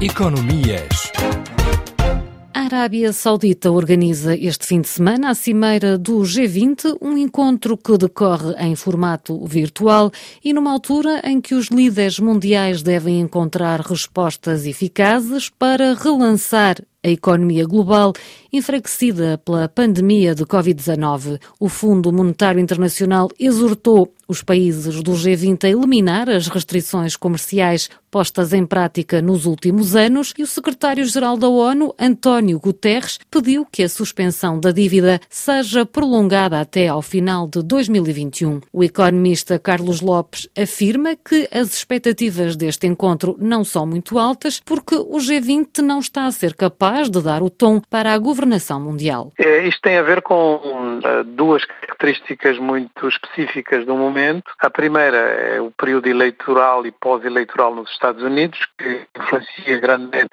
Economias. A Arábia Saudita organiza este fim de semana a cimeira do G20, um encontro que decorre em formato virtual e numa altura em que os líderes mundiais devem encontrar respostas eficazes para relançar a economia global enfraquecida pela pandemia de Covid-19. O Fundo Monetário Internacional exortou os países do G20 a eliminar as restrições comerciais postas em prática nos últimos anos e o secretário-geral da ONU, António Guterres, pediu que a suspensão da dívida seja prolongada até ao final de 2021. O economista Carlos Lopes afirma que as expectativas deste encontro não são muito altas porque o G20 não está a ser capaz de dar o tom para a governação mundial. É, isto tem a ver com uh, duas características muito específicas do momento. A primeira é o período eleitoral e pós-eleitoral nos Estados Unidos, que influencia grandemente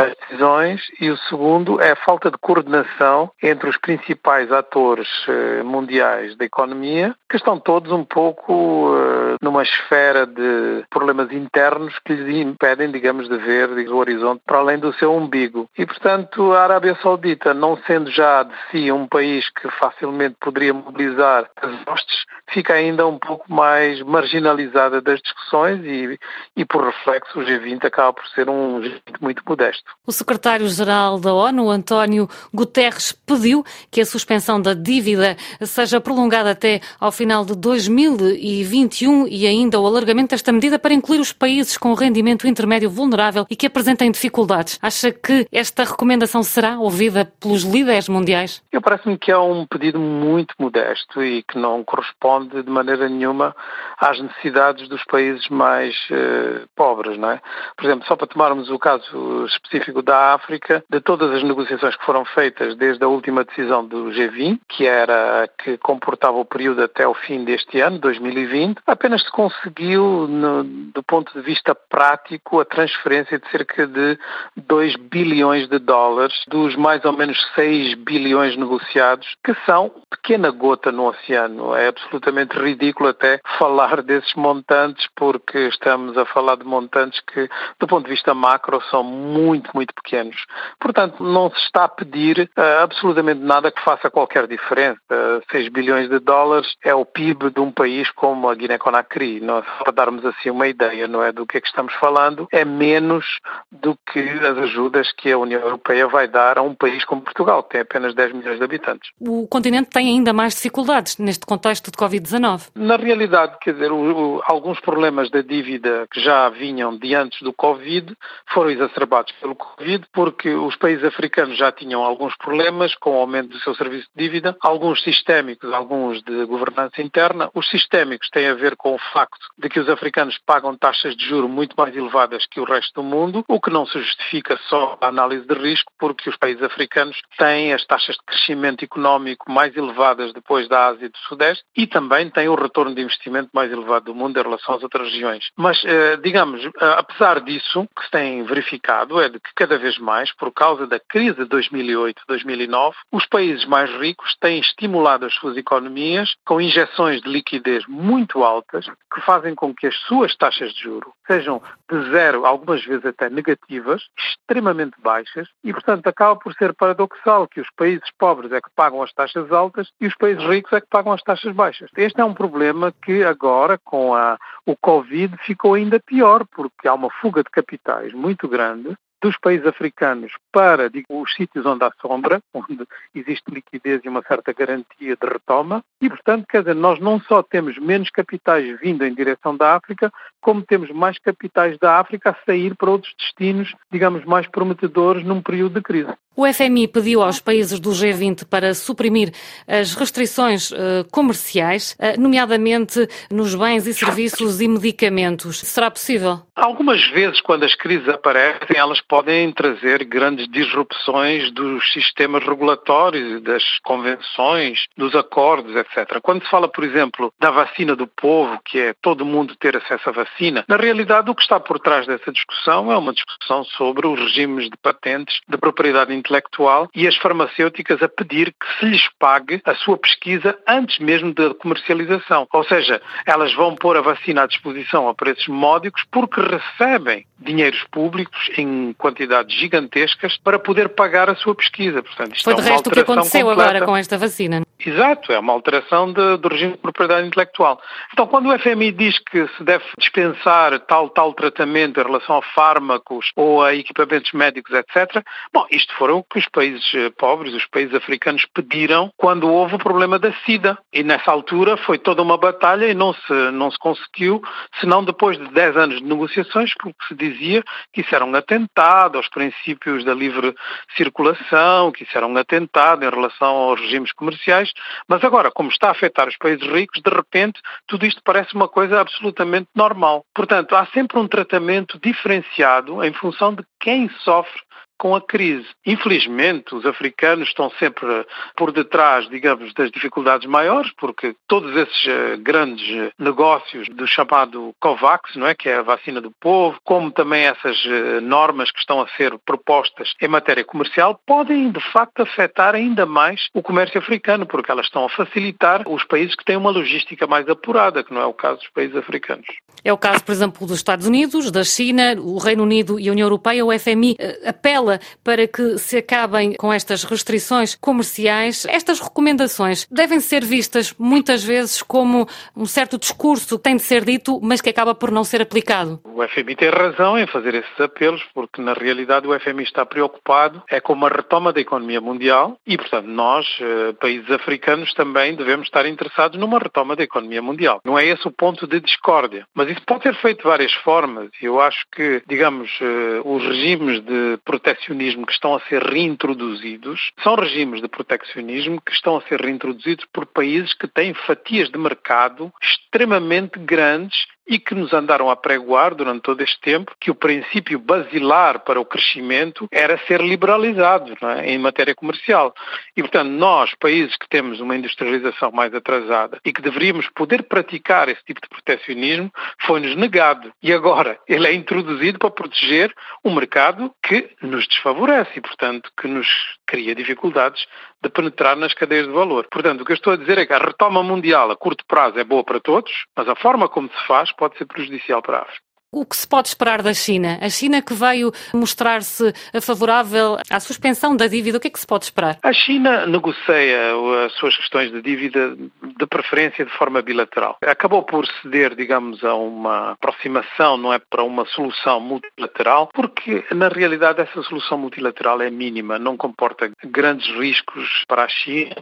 as decisões e o segundo é a falta de coordenação entre os principais atores uh, mundiais da economia, que estão todos um pouco uh, numa esfera de problemas internos que lhes impedem, digamos, de ver o horizonte para além do seu umbigo. E, portanto, a Arábia Saudita, não sendo já de si um país que facilmente poderia mobilizar as hostes, fica ainda um pouco mais marginalizada das discussões e, e por reflexo, o G20 acaba por ser um G20 muito modesto. O secretário-geral da ONU, António Guterres, pediu que a suspensão da dívida seja prolongada até ao final de 2021 e ainda o alargamento desta medida para incluir os países com rendimento intermédio vulnerável e que apresentem dificuldades. Acha que esta recomendação será ouvida pelos líderes mundiais? Eu parece-me que é um pedido muito modesto e que não corresponde de maneira nenhuma às necessidades dos países mais uh, pobres, não é? Por exemplo, só para tomarmos o caso específico da África, de todas as negociações que foram feitas desde a última decisão do G20, que era que comportava o período até o fim deste ano, 2020, apenas se conseguiu, no, do ponto de vista prático, a transferência de cerca de 2 bilhões de dólares dos mais ou menos 6 bilhões negociados, que são pequena gota no oceano. É absolutamente ridículo até falar desses montantes, porque estamos a falar de montantes que, do ponto de vista macro, são muito, muito pequenos. Portanto, não se está a pedir uh, absolutamente nada que faça qualquer diferença. Uh, 6 bilhões de dólares é o PIB de um país como a Guiné-Conakry. Para darmos assim uma ideia, não é, do que é que estamos falando, é menos do que as ajudas que a União Europeia vai dar a um país como Portugal, que tem apenas 10 milhões de habitantes. O continente tem ainda mais dificuldades neste contexto de Covid-19. Na realidade, quer dizer, o, o, alguns problemas da dívida que já vinham de antes do Covid foram exacerbados pelo Covid, porque os países africanos já tinham alguns problemas com o aumento do seu serviço de dívida, alguns sistémicos, alguns de governança interna. Os sistémicos têm a ver com o facto de que os africanos pagam taxas de juro muito mais elevadas que o resto do mundo, o que não se justifica só a análise de risco, porque os países africanos têm as taxas de crescimento económico mais elevadas depois da Ásia do Sudeste e também têm o retorno de investimento mais elevado do mundo em relação às outras regiões. Mas, eh, digamos, eh, apesar disso, o que se tem verificado é de que cada vez mais, por causa da crise de 2008-2009, os países mais ricos têm estimulado as suas economias com injeções de liquidez muito altas que fazem com que as suas taxas de juro sejam de zero, algumas vezes até negativas, extremamente baixas e, portanto, acaba por ser paradoxal que os países pobres é que pagam as taxas altas e os países ricos é que pagam as taxas baixas. Este é um problema que agora, com a, o Covid, ficou ainda pior, porque há uma fuga de capitais muito grande dos países africanos para digo, os sítios onde há sombra, onde existe liquidez e uma certa garantia de retoma. E, portanto, quer dizer, nós não só temos menos capitais vindo em direção da África, como temos mais capitais da África a sair para outros destinos, digamos, mais prometedores num período de crise. O FMI pediu aos países do G20 para suprimir as restrições uh, comerciais, uh, nomeadamente nos bens e serviços e medicamentos. Será possível? Algumas vezes, quando as crises aparecem, elas podem trazer grandes disrupções dos sistemas regulatórios, das convenções, dos acordos, etc. Quando se fala, por exemplo, da vacina do povo, que é todo mundo ter acesso à vacina, na realidade o que está por trás dessa discussão é uma discussão sobre os regimes de patentes de propriedade intelectual e as farmacêuticas a pedir que se lhes pague a sua pesquisa antes mesmo da comercialização. Ou seja, elas vão pôr a vacina à disposição a preços módicos porque recebem dinheiros públicos em quantidades gigantescas para poder pagar a sua pesquisa. Portanto, Foi é de resto o que aconteceu completa. agora com esta vacina. Exato, é uma alteração de, do regime de propriedade intelectual. Então, quando o FMI diz que se deve dispensar tal tal tratamento em relação a fármacos ou a equipamentos médicos, etc., bom, isto foram o que os países eh, pobres, os países africanos pediram quando houve o problema da SIDA. E nessa altura foi toda uma batalha e não se, não se conseguiu, senão depois de 10 anos de negociações, porque se dizia que isso era um atentado aos princípios da livre circulação, que isso era um atentado em relação aos regimes comerciais, mas agora, como está a afetar os países ricos, de repente tudo isto parece uma coisa absolutamente normal. Portanto, há sempre um tratamento diferenciado em função de quem sofre com a crise. Infelizmente, os africanos estão sempre por detrás, digamos, das dificuldades maiores, porque todos esses eh, grandes eh, negócios do chamado COVAX, não é, que é a vacina do povo, como também essas eh, normas que estão a ser propostas em matéria comercial, podem de facto afetar ainda mais o comércio africano, porque elas estão a facilitar os países que têm uma logística mais apurada, que não é o caso dos países africanos. É o caso, por exemplo, dos Estados Unidos, da China, o Reino Unido e a União Europeia. O FMI apela para que se acabem com estas restrições comerciais. Estas recomendações devem ser vistas muitas vezes como um certo discurso que tem de ser dito, mas que acaba por não ser aplicado. O FMI tem razão em fazer esses apelos, porque na realidade o FMI está preocupado é com uma retoma da economia mundial e, portanto, nós, eh, países africanos, também devemos estar interessados numa retoma da economia mundial. Não é esse o ponto de discórdia, mas isso pode ser feito de várias formas. Eu acho que, digamos, eh, os regimes de proteção proteccionismo que estão a ser reintroduzidos são regimes de proteccionismo que estão a ser reintroduzidos por países que têm fatias de mercado extremamente grandes e que nos andaram a pregoar durante todo este tempo que o princípio basilar para o crescimento era ser liberalizado é? em matéria comercial. E, portanto, nós, países que temos uma industrialização mais atrasada e que deveríamos poder praticar esse tipo de protecionismo, foi-nos negado. E agora ele é introduzido para proteger um mercado que nos desfavorece e, portanto, que nos cria dificuldades de penetrar nas cadeias de valor. Portanto, o que eu estou a dizer é que a retoma mundial a curto prazo é boa para todos, mas a forma como se faz pode ser prejudicial para a África. O que se pode esperar da China? A China que veio mostrar-se favorável à suspensão da dívida, o que é que se pode esperar? A China negocia as suas questões de dívida de preferência de forma bilateral. Acabou por ceder, digamos, a uma aproximação, não é para uma solução multilateral, porque na realidade essa solução multilateral é mínima, não comporta grandes riscos para a China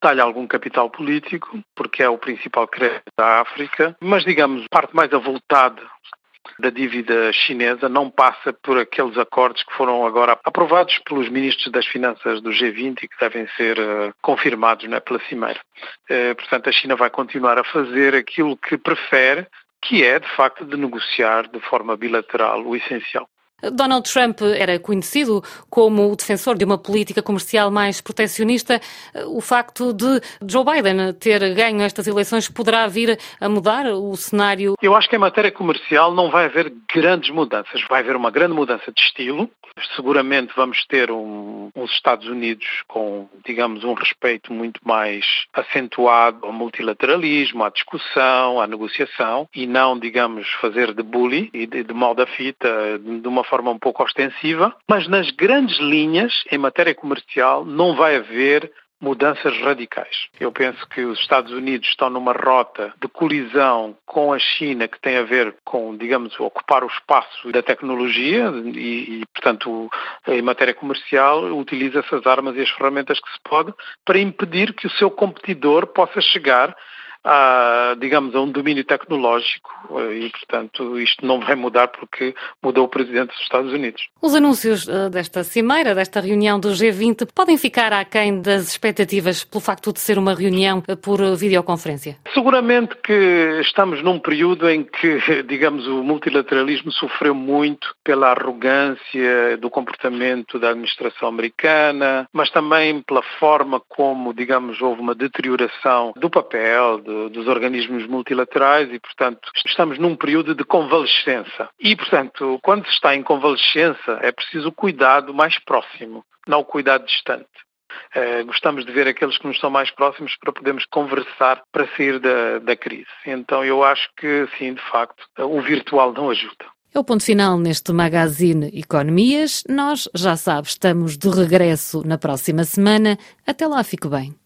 talha algum capital político, porque é o principal crédito da África, mas, digamos, parte mais avultada da dívida chinesa não passa por aqueles acordos que foram agora aprovados pelos ministros das Finanças do G20 e que devem ser uh, confirmados né, pela Cimeira. Uh, portanto, a China vai continuar a fazer aquilo que prefere, que é, de facto, de negociar de forma bilateral o essencial. Donald Trump era conhecido como o defensor de uma política comercial mais protecionista. O facto de Joe Biden ter ganho estas eleições poderá vir a mudar o cenário? Eu acho que em matéria comercial não vai haver grandes mudanças. Vai haver uma grande mudança de estilo. Seguramente vamos ter um, uns Estados Unidos com, digamos, um respeito muito mais acentuado ao multilateralismo, à discussão, à negociação e não, digamos, fazer de bully e de, de mal da fita, de uma forma um pouco ostensiva, mas nas grandes linhas, em matéria comercial, não vai haver mudanças radicais. Eu penso que os Estados Unidos estão numa rota de colisão com a China que tem a ver com, digamos, ocupar o espaço da tecnologia e, e portanto, em matéria comercial, utiliza essas armas e as ferramentas que se pode para impedir que o seu competidor possa chegar a, digamos, a um domínio tecnológico e, portanto, isto não vai mudar porque mudou o presidente dos Estados Unidos. Os anúncios desta cimeira, desta reunião do G20, podem ficar aquém das expectativas pelo facto de ser uma reunião por videoconferência? Seguramente que estamos num período em que, digamos, o multilateralismo sofreu muito pela arrogância do comportamento da administração americana, mas também pela forma como, digamos, houve uma deterioração do papel de, dos organismos multilaterais e, portanto, estamos num período de convalescença. E, portanto, quando se está em convalescença, é preciso cuidado mais próximo, não o cuidado distante. Uh, gostamos de ver aqueles que nos são mais próximos para podermos conversar para sair da, da crise. Então eu acho que sim, de facto, o virtual não ajuda. É o ponto final neste Magazine Economias. Nós, já sabe, estamos de regresso na próxima semana. Até lá, fique bem.